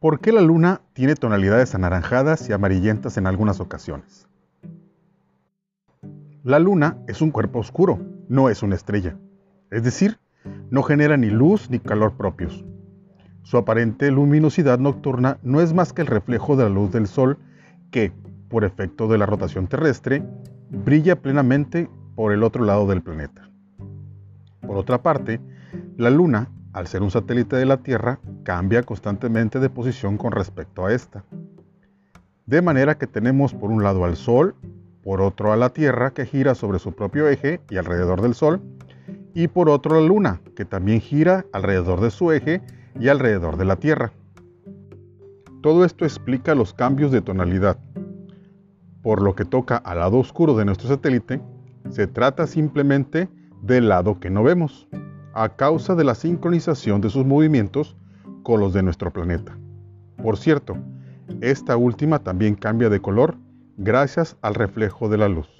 ¿Por qué la luna tiene tonalidades anaranjadas y amarillentas en algunas ocasiones? La luna es un cuerpo oscuro, no es una estrella. Es decir, no genera ni luz ni calor propios. Su aparente luminosidad nocturna no es más que el reflejo de la luz del Sol que, por efecto de la rotación terrestre, brilla plenamente por el otro lado del planeta. Por otra parte, la Luna al ser un satélite de la Tierra, cambia constantemente de posición con respecto a esta. De manera que tenemos por un lado al Sol, por otro a la Tierra que gira sobre su propio eje y alrededor del Sol, y por otro la Luna que también gira alrededor de su eje y alrededor de la Tierra. Todo esto explica los cambios de tonalidad. Por lo que toca al lado oscuro de nuestro satélite, se trata simplemente del lado que no vemos a causa de la sincronización de sus movimientos con los de nuestro planeta. Por cierto, esta última también cambia de color gracias al reflejo de la luz.